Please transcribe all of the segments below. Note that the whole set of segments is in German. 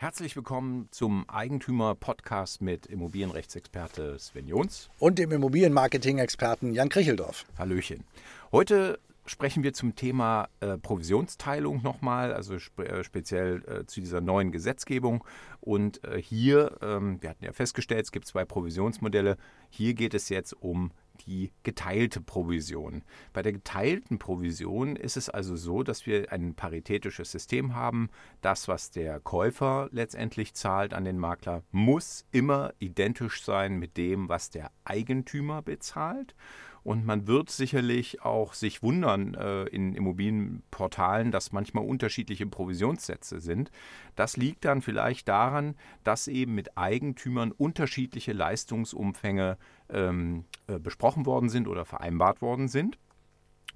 Herzlich willkommen zum Eigentümer-Podcast mit Immobilienrechtsexperte Sven Jons. Und dem Immobilienmarketing-Experten Jan Kricheldorf. Hallöchen. Heute sprechen wir zum Thema äh, Provisionsteilung nochmal, also spe äh, speziell äh, zu dieser neuen Gesetzgebung. Und äh, hier, ähm, wir hatten ja festgestellt, es gibt zwei Provisionsmodelle. Hier geht es jetzt um die geteilte Provision. Bei der geteilten Provision ist es also so, dass wir ein paritätisches System haben. Das, was der Käufer letztendlich zahlt an den Makler, muss immer identisch sein mit dem, was der Eigentümer bezahlt. Und man wird sicherlich auch sich wundern äh, in Immobilienportalen, dass manchmal unterschiedliche Provisionssätze sind. Das liegt dann vielleicht daran, dass eben mit Eigentümern unterschiedliche Leistungsumfänge ähm, äh, besprochen worden sind oder vereinbart worden sind.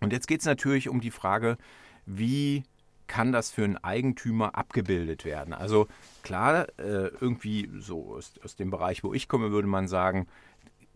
Und jetzt geht es natürlich um die Frage, wie kann das für einen Eigentümer abgebildet werden? Also klar, äh, irgendwie so aus, aus dem Bereich, wo ich komme, würde man sagen,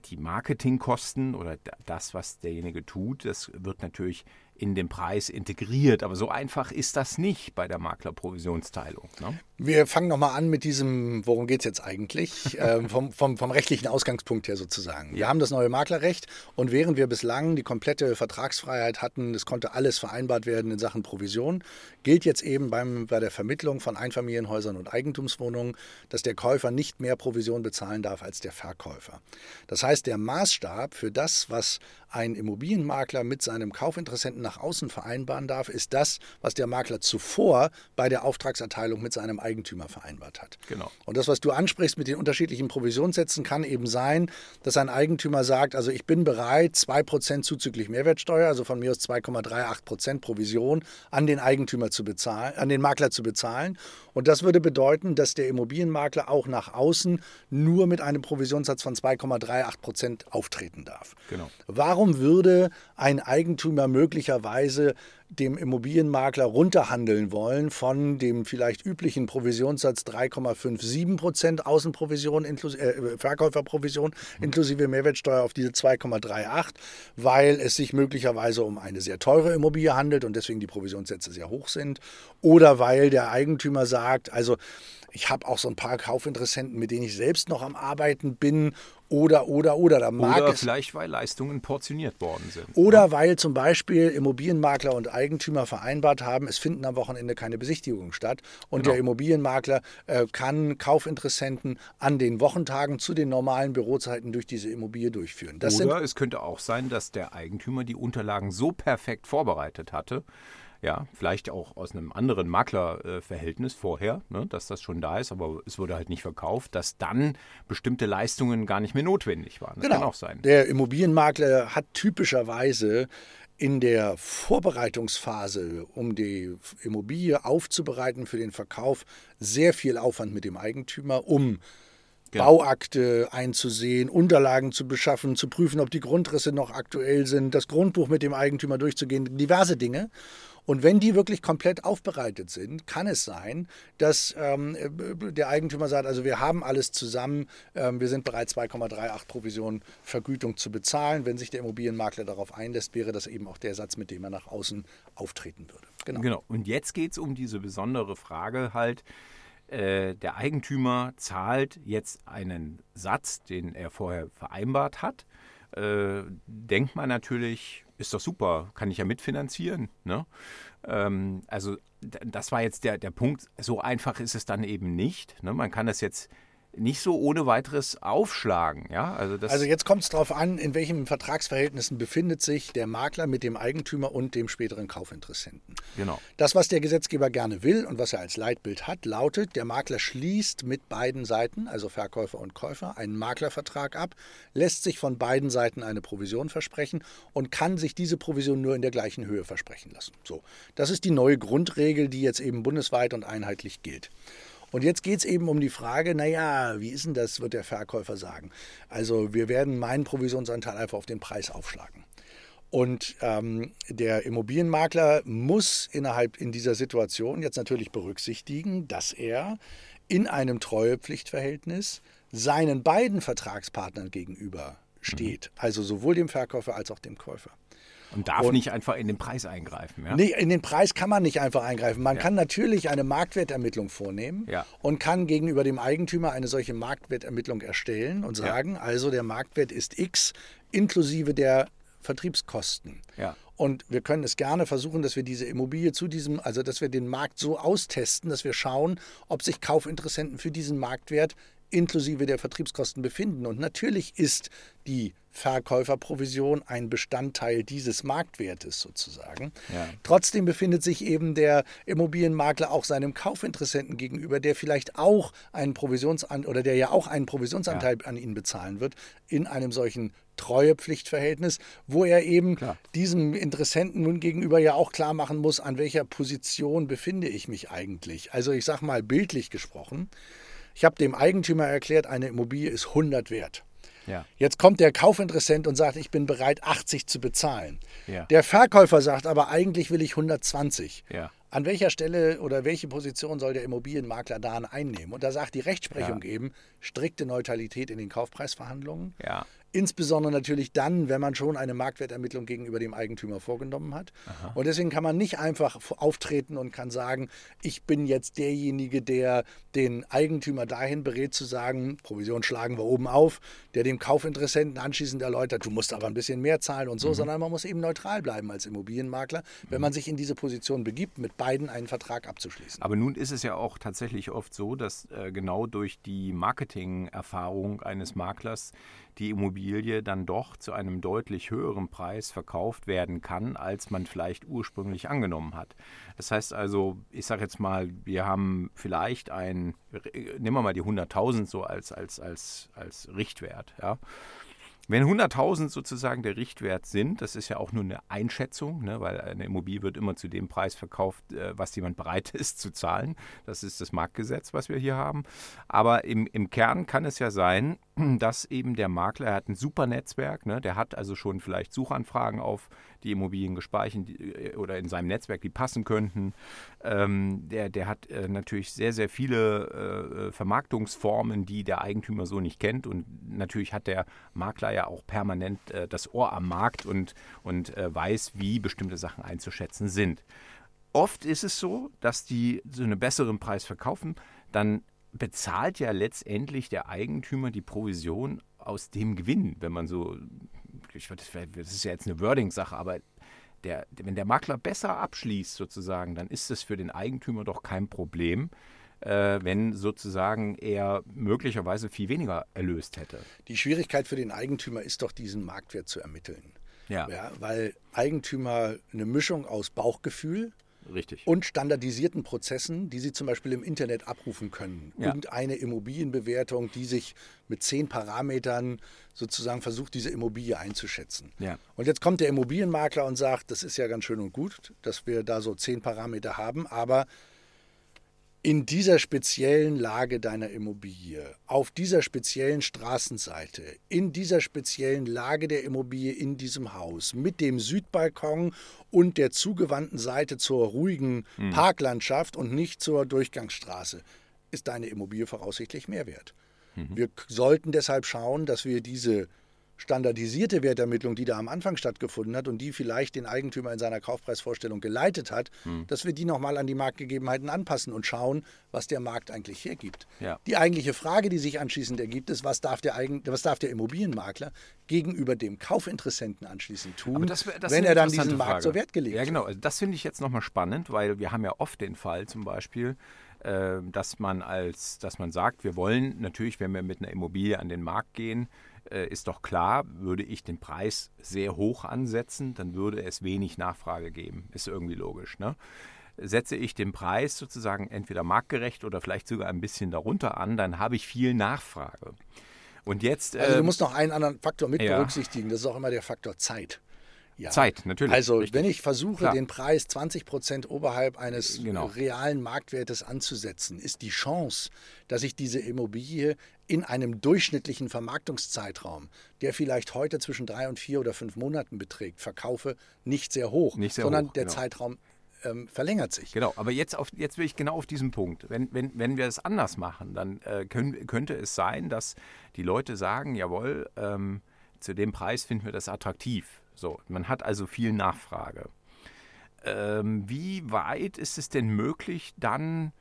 die Marketingkosten oder das, was derjenige tut, das wird natürlich in den Preis integriert. Aber so einfach ist das nicht bei der Maklerprovisionsteilung. Ne? Wir fangen nochmal an mit diesem, worum geht es jetzt eigentlich, äh, vom, vom, vom, rechtlichen Ausgangspunkt her sozusagen. Wir haben das neue Maklerrecht und während wir bislang die komplette Vertragsfreiheit hatten, es konnte alles vereinbart werden in Sachen Provision, gilt jetzt eben beim, bei der Vermittlung von Einfamilienhäusern und Eigentumswohnungen, dass der Käufer nicht mehr Provision bezahlen darf als der Verkäufer. Das heißt, der Maßstab für das, was ein Immobilienmakler mit seinem Kaufinteressenten nach außen vereinbaren darf, ist das, was der Makler zuvor bei der Auftragserteilung mit seinem Eigentümer vereinbart hat. Genau. Und das, was du ansprichst mit den unterschiedlichen Provisionssätzen, kann eben sein, dass ein Eigentümer sagt, also ich bin bereit, 2% zuzüglich Mehrwertsteuer, also von mir aus 2,38% Provision an den Eigentümer zu bezahlen, an den Makler zu bezahlen. Und das würde bedeuten, dass der Immobilienmakler auch nach außen nur mit einem Provisionssatz von 2,38% auftreten darf. Genau. Warum würde ein Eigentümer möglicherweise dem Immobilienmakler runterhandeln wollen von dem vielleicht üblichen Provisionssatz 3,57 Prozent Außenprovision, inklusive, äh, Verkäuferprovision inklusive Mehrwertsteuer auf diese 2,38, weil es sich möglicherweise um eine sehr teure Immobilie handelt und deswegen die Provisionssätze sehr hoch sind. Oder weil der Eigentümer sagt, also ich habe auch so ein paar Kaufinteressenten, mit denen ich selbst noch am Arbeiten bin oder, oder, oder. Da mag oder vielleicht, weil Leistungen portioniert worden sind. Oder ja. weil zum Beispiel Immobilienmakler und Eigentümer vereinbart haben, es finden am Wochenende keine Besichtigungen statt. Und genau. der Immobilienmakler äh, kann Kaufinteressenten an den Wochentagen zu den normalen Bürozeiten durch diese Immobilie durchführen. Das oder es könnte auch sein, dass der Eigentümer die Unterlagen so perfekt vorbereitet hatte, ja, vielleicht auch aus einem anderen Maklerverhältnis vorher, ne, dass das schon da ist, aber es wurde halt nicht verkauft, dass dann bestimmte Leistungen gar nicht mehr notwendig waren. Das genau. kann auch sein. Der Immobilienmakler hat typischerweise in der Vorbereitungsphase, um die Immobilie aufzubereiten für den Verkauf, sehr viel Aufwand mit dem Eigentümer, um Genau. Bauakte einzusehen, Unterlagen zu beschaffen, zu prüfen, ob die Grundrisse noch aktuell sind, das Grundbuch mit dem Eigentümer durchzugehen, diverse Dinge. Und wenn die wirklich komplett aufbereitet sind, kann es sein, dass ähm, der Eigentümer sagt, also wir haben alles zusammen, ähm, wir sind bereit, 2,38 Provision Vergütung zu bezahlen. Wenn sich der Immobilienmakler darauf einlässt, wäre das eben auch der Satz, mit dem er nach außen auftreten würde. Genau. genau. Und jetzt geht es um diese besondere Frage halt, äh, der Eigentümer zahlt jetzt einen Satz, den er vorher vereinbart hat. Äh, denkt man natürlich, ist doch super, kann ich ja mitfinanzieren. Ne? Ähm, also das war jetzt der, der Punkt. So einfach ist es dann eben nicht. Ne? Man kann das jetzt nicht so ohne weiteres aufschlagen. Ja? Also, also jetzt kommt es darauf an, in welchen Vertragsverhältnissen befindet sich der Makler mit dem Eigentümer und dem späteren Kaufinteressenten. Genau. Das, was der Gesetzgeber gerne will und was er als Leitbild hat, lautet, der Makler schließt mit beiden Seiten, also Verkäufer und Käufer, einen Maklervertrag ab, lässt sich von beiden Seiten eine Provision versprechen und kann sich diese Provision nur in der gleichen Höhe versprechen lassen. So, das ist die neue Grundregel, die jetzt eben bundesweit und einheitlich gilt. Und jetzt geht es eben um die Frage, naja, wie ist denn das, wird der Verkäufer sagen. Also wir werden meinen Provisionsanteil einfach auf den Preis aufschlagen. Und ähm, der Immobilienmakler muss innerhalb in dieser Situation jetzt natürlich berücksichtigen, dass er in einem Treuepflichtverhältnis seinen beiden Vertragspartnern gegenüber steht, mhm. also sowohl dem Verkäufer als auch dem Käufer. Und darf und nicht einfach in den Preis eingreifen. Ja? Nee, in den Preis kann man nicht einfach eingreifen. Man ja. kann natürlich eine Marktwertermittlung vornehmen ja. und kann gegenüber dem Eigentümer eine solche Marktwertermittlung erstellen und sagen, also der Marktwert ist X inklusive der Vertriebskosten. Ja. Und wir können es gerne versuchen, dass wir diese Immobilie zu diesem, also dass wir den Markt so austesten, dass wir schauen, ob sich Kaufinteressenten für diesen Marktwert inklusive der Vertriebskosten befinden. Und natürlich ist die Verkäuferprovision ein Bestandteil dieses Marktwertes sozusagen. Ja. Trotzdem befindet sich eben der Immobilienmakler auch seinem Kaufinteressenten gegenüber, der vielleicht auch einen Provisionsanteil oder der ja auch einen Provisionsanteil ja. an ihn bezahlen wird, in einem solchen Treuepflichtverhältnis, wo er eben Klar. diesem Interessenten nun gegenüber ja auch klar machen muss, an welcher Position befinde ich mich eigentlich. Also ich sage mal bildlich gesprochen, ich habe dem Eigentümer erklärt, eine Immobilie ist 100 wert. Ja. Jetzt kommt der Kaufinteressent und sagt, ich bin bereit, 80 zu bezahlen. Ja. Der Verkäufer sagt aber, eigentlich will ich 120. Ja. An welcher Stelle oder welche Position soll der Immobilienmakler da einnehmen? Und da sagt die Rechtsprechung eben strikte Neutralität in den Kaufpreisverhandlungen. Insbesondere natürlich dann, wenn man schon eine Marktwertermittlung gegenüber dem Eigentümer vorgenommen hat. Aha. Und deswegen kann man nicht einfach auftreten und kann sagen, ich bin jetzt derjenige, der den Eigentümer dahin berät zu sagen, Provision schlagen wir oben auf, der dem Kaufinteressenten anschließend erläutert, du musst aber ein bisschen mehr zahlen und so, mhm. sondern man muss eben neutral bleiben als Immobilienmakler, wenn mhm. man sich in diese Position begibt, mit beiden einen Vertrag abzuschließen. Aber nun ist es ja auch tatsächlich oft so, dass äh, genau durch die Marketingerfahrung eines Maklers die Immobilie dann doch zu einem deutlich höheren Preis verkauft werden kann, als man vielleicht ursprünglich angenommen hat. Das heißt also, ich sage jetzt mal, wir haben vielleicht ein, nehmen wir mal die 100.000 so als, als, als, als Richtwert, ja. Wenn 100.000 sozusagen der Richtwert sind, das ist ja auch nur eine Einschätzung, ne, weil eine Immobilie wird immer zu dem Preis verkauft, äh, was jemand bereit ist zu zahlen. Das ist das Marktgesetz, was wir hier haben. Aber im, im Kern kann es ja sein, dass eben der Makler hat ein super Netzwerk, ne, der hat also schon vielleicht Suchanfragen auf die Immobilien gespeichert äh, oder in seinem Netzwerk, die passen könnten. Ähm, der, der hat äh, natürlich sehr, sehr viele äh, Vermarktungsformen, die der Eigentümer so nicht kennt. Und natürlich hat der Makler ja auch permanent äh, das Ohr am Markt und, und äh, weiß, wie bestimmte Sachen einzuschätzen sind. Oft ist es so, dass die so einen besseren Preis verkaufen, dann bezahlt ja letztendlich der Eigentümer die Provision aus dem Gewinn, wenn man so ich, das, das ist ja jetzt eine Wording-Sache, aber der, wenn der Makler besser abschließt sozusagen, dann ist es für den Eigentümer doch kein Problem, äh, wenn sozusagen er möglicherweise viel weniger erlöst hätte. Die Schwierigkeit für den Eigentümer ist doch, diesen Marktwert zu ermitteln. Ja. ja weil Eigentümer eine Mischung aus Bauchgefühl, Richtig. Und standardisierten Prozessen, die Sie zum Beispiel im Internet abrufen können. Ja. Irgendeine Immobilienbewertung, die sich mit zehn Parametern sozusagen versucht, diese Immobilie einzuschätzen. Ja. Und jetzt kommt der Immobilienmakler und sagt, das ist ja ganz schön und gut, dass wir da so zehn Parameter haben, aber in dieser speziellen Lage deiner Immobilie, auf dieser speziellen Straßenseite, in dieser speziellen Lage der Immobilie in diesem Haus, mit dem Südbalkon und der zugewandten Seite zur ruhigen mhm. Parklandschaft und nicht zur Durchgangsstraße, ist deine Immobilie voraussichtlich mehr wert. Mhm. Wir sollten deshalb schauen, dass wir diese standardisierte Wertermittlung, die da am Anfang stattgefunden hat und die vielleicht den Eigentümer in seiner Kaufpreisvorstellung geleitet hat, hm. dass wir die nochmal an die Marktgegebenheiten anpassen und schauen, was der Markt eigentlich hergibt. Ja. Die eigentliche Frage, die sich anschließend ergibt, ist, was darf der, Eigen, was darf der Immobilienmakler gegenüber dem Kaufinteressenten anschließend tun, das, das wenn er dann diesen Markt so wertgelegt hat. Ja, genau. Also das finde ich jetzt nochmal spannend, weil wir haben ja oft den Fall zum Beispiel, dass man als, dass man sagt, wir wollen natürlich, wenn wir mit einer Immobilie an den Markt gehen, äh, ist doch klar, würde ich den Preis sehr hoch ansetzen, dann würde es wenig Nachfrage geben. Ist irgendwie logisch. Ne? Setze ich den Preis sozusagen entweder marktgerecht oder vielleicht sogar ein bisschen darunter an, dann habe ich viel Nachfrage. Und jetzt. Also, du ähm, musst noch einen anderen Faktor mit ja. berücksichtigen. Das ist auch immer der Faktor Zeit. Ja. Zeit, natürlich. Also richtig. wenn ich versuche, Klar. den Preis 20 Prozent oberhalb eines genau. realen Marktwertes anzusetzen, ist die Chance, dass ich diese Immobilie in einem durchschnittlichen Vermarktungszeitraum, der vielleicht heute zwischen drei und vier oder fünf Monaten beträgt, verkaufe, nicht sehr hoch, nicht sehr sondern hoch, der genau. Zeitraum ähm, verlängert sich. Genau, aber jetzt, auf, jetzt will ich genau auf diesen Punkt. Wenn, wenn, wenn wir es anders machen, dann äh, können, könnte es sein, dass die Leute sagen, jawohl, ähm, zu dem Preis finden wir das attraktiv So, man hat also viel Nachfrage. Ähm, wie weit ist es denn möglich, dann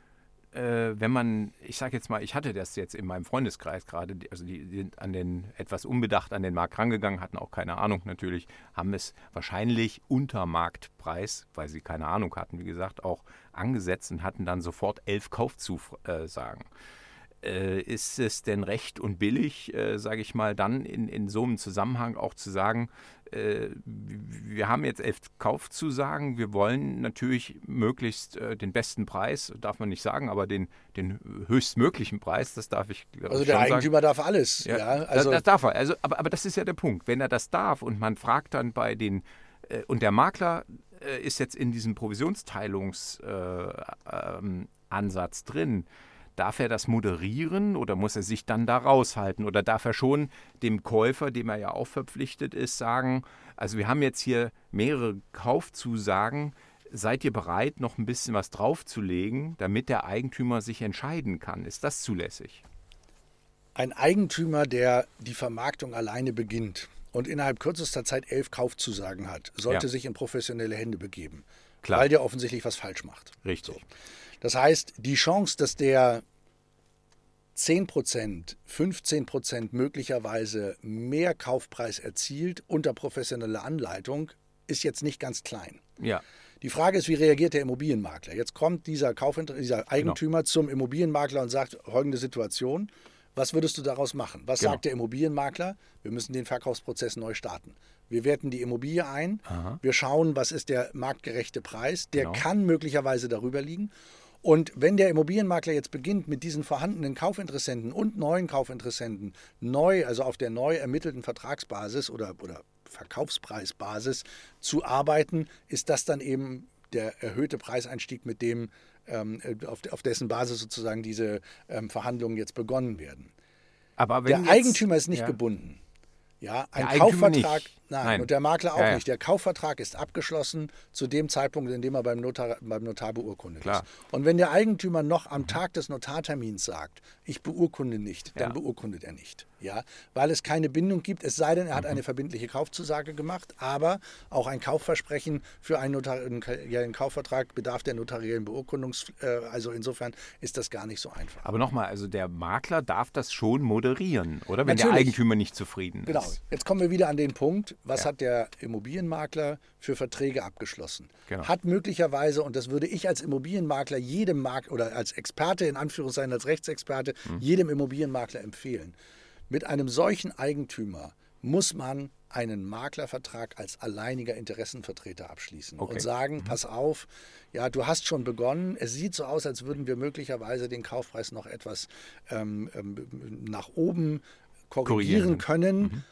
äh, wenn man, ich sage jetzt mal, ich hatte das jetzt in meinem Freundeskreis gerade, also die sind an den etwas unbedacht an den Markt rangegangen, hatten auch keine Ahnung natürlich, haben es wahrscheinlich unter Marktpreis, weil sie keine Ahnung hatten, wie gesagt, auch angesetzt und hatten dann sofort elf Kaufzusagen. Äh, ist es denn recht und billig, äh, sage ich mal, dann in, in so einem Zusammenhang auch zu sagen, äh, wir haben jetzt elf Kaufzusagen, wir wollen natürlich möglichst äh, den besten Preis, darf man nicht sagen, aber den, den höchstmöglichen Preis, das darf ich Also der Eigentümer sagen. darf alles. Ja, ja also das, das, darf er. Also, aber, aber das ist ja der Punkt. Wenn er das darf und man fragt dann bei den, äh, und der Makler äh, ist jetzt in diesem Provisionsteilungsansatz äh, ähm, drin, Darf er das moderieren oder muss er sich dann da raushalten? Oder darf er schon dem Käufer, dem er ja auch verpflichtet ist, sagen, also wir haben jetzt hier mehrere Kaufzusagen, seid ihr bereit, noch ein bisschen was draufzulegen, damit der Eigentümer sich entscheiden kann? Ist das zulässig? Ein Eigentümer, der die Vermarktung alleine beginnt und innerhalb kürzester Zeit elf Kaufzusagen hat, sollte ja. sich in professionelle Hände begeben, Klar. weil der offensichtlich was falsch macht. Richtig. So. Das heißt, die Chance, dass der 10%, 15% möglicherweise mehr Kaufpreis erzielt unter professioneller Anleitung, ist jetzt nicht ganz klein. Ja. Die Frage ist, wie reagiert der Immobilienmakler? Jetzt kommt dieser, Kaufinter dieser genau. Eigentümer genau. zum Immobilienmakler und sagt, folgende Situation, was würdest du daraus machen? Was genau. sagt der Immobilienmakler? Wir müssen den Verkaufsprozess neu starten. Wir werten die Immobilie ein, Aha. wir schauen, was ist der marktgerechte Preis. Der genau. kann möglicherweise darüber liegen. Und wenn der Immobilienmakler jetzt beginnt, mit diesen vorhandenen Kaufinteressenten und neuen Kaufinteressenten neu, also auf der neu ermittelten Vertragsbasis oder, oder Verkaufspreisbasis zu arbeiten, ist das dann eben der erhöhte Preiseinstieg, mit dem ähm, auf, auf, dessen Basis sozusagen diese ähm, Verhandlungen jetzt begonnen werden. Aber der jetzt, Eigentümer ist nicht ja. gebunden. Ja, ein Kaufvertrag, nein, nein, und der Makler auch ja, ja. nicht. Der Kaufvertrag ist abgeschlossen zu dem Zeitpunkt, in dem er beim Notar, beim Notar beurkundet Klar. ist. Und wenn der Eigentümer noch am. Tag des Notartermins sagt, ich beurkunde nicht, dann ja. beurkundet er nicht. Ja, weil es keine Bindung gibt, es sei denn, er hat mhm. eine verbindliche Kaufzusage gemacht, aber auch ein Kaufversprechen für einen notariellen Kaufvertrag bedarf der notariellen Beurkundung. Äh, also insofern ist das gar nicht so einfach. Aber nochmal, also der Makler darf das schon moderieren, oder? Wenn Natürlich. der Eigentümer nicht zufrieden ist. Genau. Jetzt kommen wir wieder an den Punkt, was ja. hat der Immobilienmakler für Verträge abgeschlossen? Genau. Hat möglicherweise, und das würde ich als Immobilienmakler jedem Makler oder als Experte in Anführungszeichen, als Rechtsexperte, mhm. jedem Immobilienmakler empfehlen. Mit einem solchen Eigentümer muss man einen Maklervertrag als alleiniger Interessenvertreter abschließen okay. und sagen, mhm. pass auf, ja, du hast schon begonnen, es sieht so aus, als würden wir möglicherweise den Kaufpreis noch etwas ähm, ähm, nach oben korrigieren, korrigieren. können. Mhm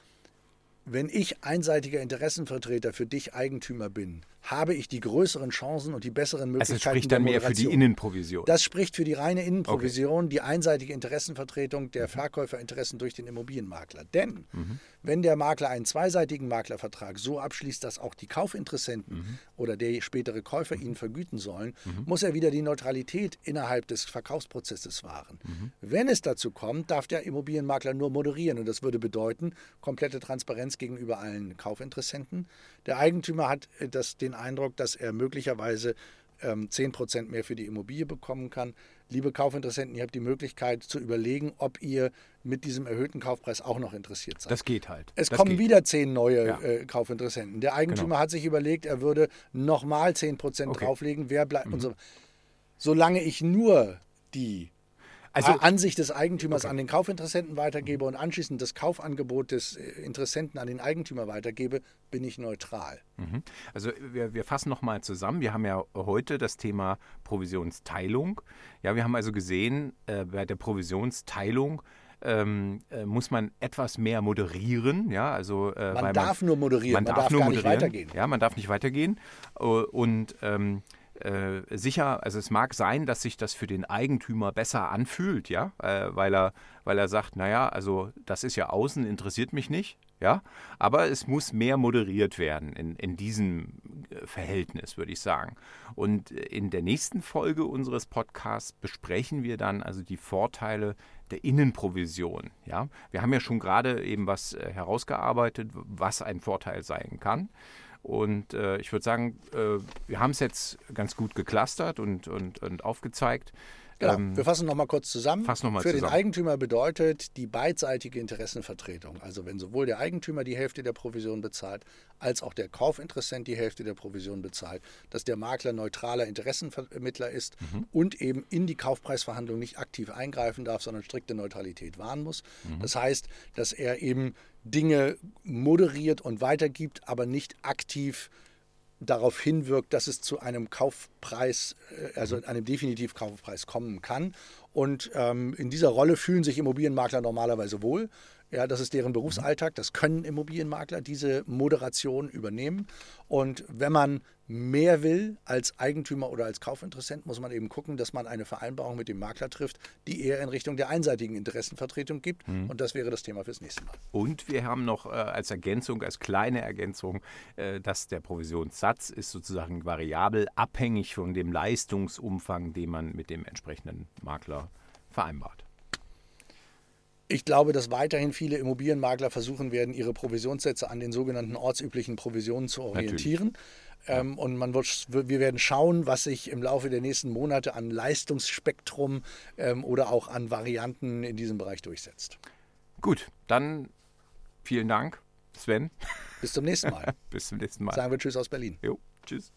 wenn ich einseitiger Interessenvertreter für dich Eigentümer bin, habe ich die größeren Chancen und die besseren Möglichkeiten. Also das spricht dann mehr für die Innenprovision. Das spricht für die reine Innenprovision, okay. die einseitige Interessenvertretung der mhm. Verkäuferinteressen durch den Immobilienmakler. Denn mhm. wenn der Makler einen zweiseitigen Maklervertrag so abschließt, dass auch die Kaufinteressenten mhm. oder der spätere Käufer ihn vergüten sollen, mhm. muss er wieder die Neutralität innerhalb des Verkaufsprozesses wahren. Mhm. Wenn es dazu kommt, darf der Immobilienmakler nur moderieren und das würde bedeuten komplette Transparenz gegenüber allen Kaufinteressenten. Der Eigentümer hat äh, das, den Eindruck, dass er möglicherweise ähm, 10% mehr für die Immobilie bekommen kann. Liebe Kaufinteressenten, ihr habt die Möglichkeit zu überlegen, ob ihr mit diesem erhöhten Kaufpreis auch noch interessiert seid. Das geht halt. Es das kommen geht. wieder zehn neue ja. äh, Kaufinteressenten. Der Eigentümer genau. hat sich überlegt, er würde nochmal 10% okay. drauflegen. Wer bleibt mhm. und so. Solange ich nur die also, Ansicht des Eigentümers okay. an den Kaufinteressenten weitergebe und anschließend das Kaufangebot des äh, Interessenten an den Eigentümer weitergebe, bin ich neutral. Mhm. Also wir, wir fassen nochmal zusammen. Wir haben ja heute das Thema Provisionsteilung. Ja, wir haben also gesehen, äh, bei der Provisionsteilung ähm, äh, muss man etwas mehr moderieren. Ja, also, äh, man darf man, nur moderieren, man, man darf, darf, nur moderieren. nicht weitergehen. Ja, man darf nicht weitergehen. Und ähm, äh, sicher, also es mag sein, dass sich das für den Eigentümer besser anfühlt, ja, äh, weil er, weil er sagt, naja, also das ist ja außen, interessiert mich nicht, Ja, aber es muss mehr moderiert werden in, in diesem äh, Verhältnis, würde ich sagen. Und in der nächsten Folge unseres Podcasts besprechen wir dann also die Vorteile der Innenprovision. Ja, wir haben ja schon gerade eben was äh, herausgearbeitet, was ein Vorteil sein kann. Und äh, ich würde sagen, äh, wir haben es jetzt ganz gut geklustert und, und, und aufgezeigt. Genau. Ähm, wir fassen nochmal kurz zusammen. Fass noch mal Für zusammen. den Eigentümer bedeutet die beidseitige Interessenvertretung, also wenn sowohl der Eigentümer die Hälfte der Provision bezahlt, als auch der Kaufinteressent die Hälfte der Provision bezahlt, dass der Makler neutraler Interessenvermittler ist Mhm. und eben in die Kaufpreisverhandlung nicht aktiv eingreifen darf, sondern strikte Neutralität wahren muss. Das heißt, dass er eben Dinge moderiert und weitergibt, aber nicht aktiv darauf hinwirkt, dass es zu einem Kaufpreis, äh, also einem definitiv Kaufpreis kommen kann. Und ähm, in dieser Rolle fühlen sich Immobilienmakler normalerweise wohl. Ja, das ist deren Berufsalltag. Das können Immobilienmakler diese Moderation übernehmen. Und wenn man mehr will als Eigentümer oder als Kaufinteressent, muss man eben gucken, dass man eine Vereinbarung mit dem Makler trifft, die eher in Richtung der einseitigen Interessenvertretung gibt. Und das wäre das Thema fürs nächste Mal. Und wir haben noch äh, als Ergänzung, als kleine Ergänzung, äh, dass der Provisionssatz ist sozusagen variabel abhängig von dem Leistungsumfang, den man mit dem entsprechenden Makler vereinbart. Ich glaube, dass weiterhin viele Immobilienmakler versuchen werden, ihre Provisionssätze an den sogenannten ortsüblichen Provisionen zu orientieren. Ähm, und man wird, wir werden schauen, was sich im Laufe der nächsten Monate an Leistungsspektrum ähm, oder auch an Varianten in diesem Bereich durchsetzt. Gut, dann vielen Dank, Sven. Bis zum nächsten Mal. Bis zum nächsten Mal. Sagen wir Tschüss aus Berlin. Jo, tschüss.